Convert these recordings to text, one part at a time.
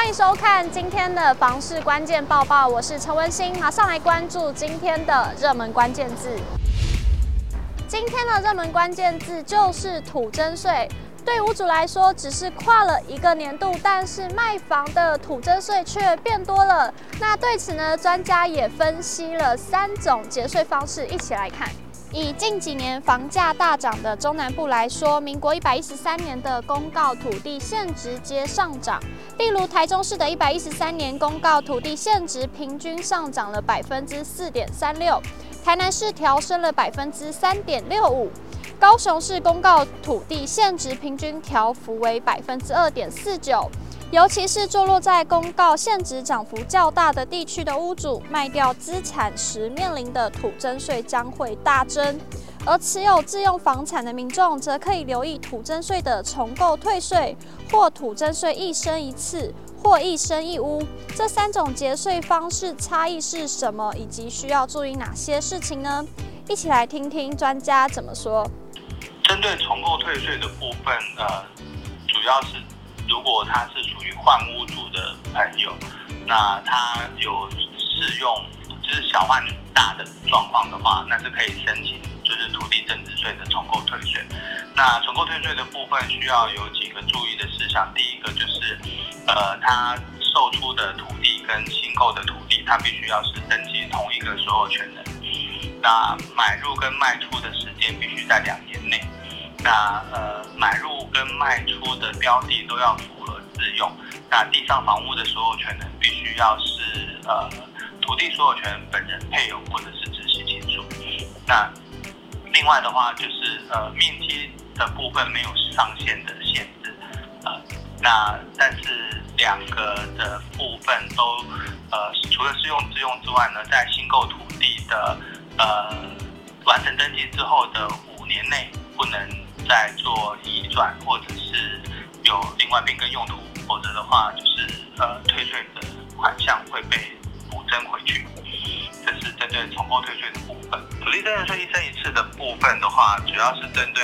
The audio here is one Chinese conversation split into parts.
欢迎收看今天的房市关键报报，我是陈文心，马上来关注今天的热门关键字。今天的热门关键字就是土增税。对屋主来说，只是跨了一个年度，但是卖房的土增税却变多了。那对此呢，专家也分析了三种节税方式，一起来看。以近几年房价大涨的中南部来说，民国一百一十三年的公告土地现值皆上涨。例如台中市的一百一十三年公告土地现值平均上涨了百分之四点三六，台南市调升了百分之三点六五。高雄市公告土地现值平均调幅为百分之二点四九，尤其是坐落在公告限值涨幅较大的地区的屋主，卖掉资产时面临的土增税将会大增。而持有自用房产的民众，则可以留意土增税的重购退税，或土增税一生一次，或一生一屋。这三种节税方式差异是什么，以及需要注意哪些事情呢？一起来听听专家怎么说。针对重购退税的部分，呃，主要是如果他是属于换屋主的朋友，那他有适用就是小换大的状况的话，那是可以申请就是土地增值税的重购退税。那重购退税的部分需要有几个注意的事项，第一个就是，呃，他售出的土地跟新购的土地，他必须要是登记同一个所有权人。那买入跟卖出的时间必须在两年。那呃，买入跟卖出的标的都要符合自用。那地上房屋的所有权人必须要是呃土地所有权本人配偶或者是直系亲属。那另外的话就是呃面积的部分没有上限的限制。呃，那但是两个的部分都呃除了适用自用之外呢，在新购土地的呃完成登记之后的五年内不能。在做移转，或者是有另外变更用途，否则的话就是呃退税的款项会被补征回去。这是针对重购退税的部分。土地增值税一生一次的部分的话，主要是针对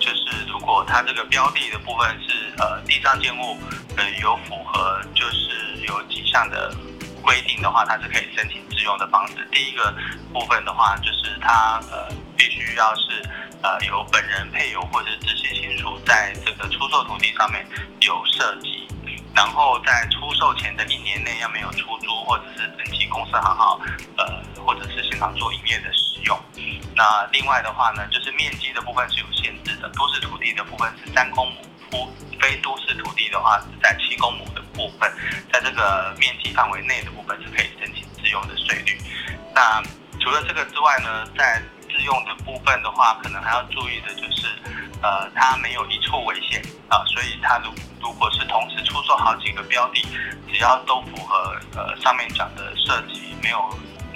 就是如果它这个标的的部分是呃地上建物呃有符合就是有几项的规定的话，它是可以申请自用的方式。第一个部分的话，就是它呃必须要是。呃，有本人配偶或者直系亲属在这个出售土地上面有涉及，然后在出售前的一年内要没有出租或者是登记公司行号，呃，或者是现场做营业的使用。那另外的话呢，就是面积的部分是有限制的，都市土地的部分是三公亩，非都市土地的话是在七公亩的部分，在这个面积范围内的部分是可以申请自用的税率。那除了这个之外呢，在用的部分的话，可能还要注意的就是，呃，它没有一处为限啊，所以它如如果是同时出售好几个标的，只要都符合呃上面讲的设计，没有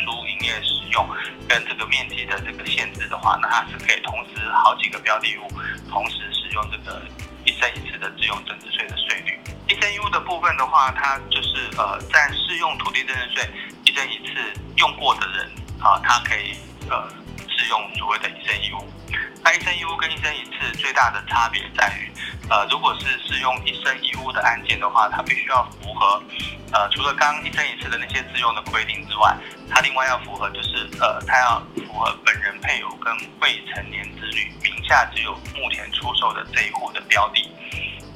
租营业使用跟这个面积的这个限制的话，那它是可以同时好几个标的物同时使用这个一生一次的自用增值税的税率。一生一屋的部分的话，它就是呃在适用土地增值税一生一次用过的人啊，它可以呃。适用所谓的一生一屋，那一生一屋跟一生一次最大的差别在于，呃，如果是适用一生一屋的案件的话，它必须要符合，呃，除了刚刚一生一次的那些自用的规定之外，它另外要符合就是，呃，它要符合本人配偶跟未成年子女名下只有目前出售的这一户的标的。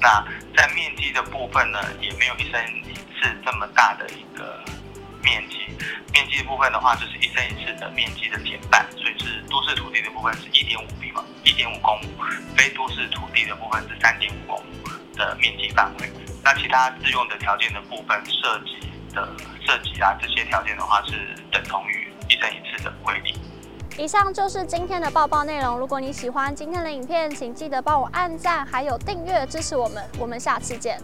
那在面积的部分呢，也没有一生一次这么大的一个面积。部分的话，就是一生一次的面积的减半，所以是都市土地的部分是一点五平嘛，一点五公亩，非都市土地的部分是三点五公亩的面积范围。那其他自用的条件的部分，设籍的设计啊，这些条件的话是等同于一生一次的规定。以上就是今天的报报内容。如果你喜欢今天的影片，请记得帮我按赞，还有订阅支持我们。我们下次见。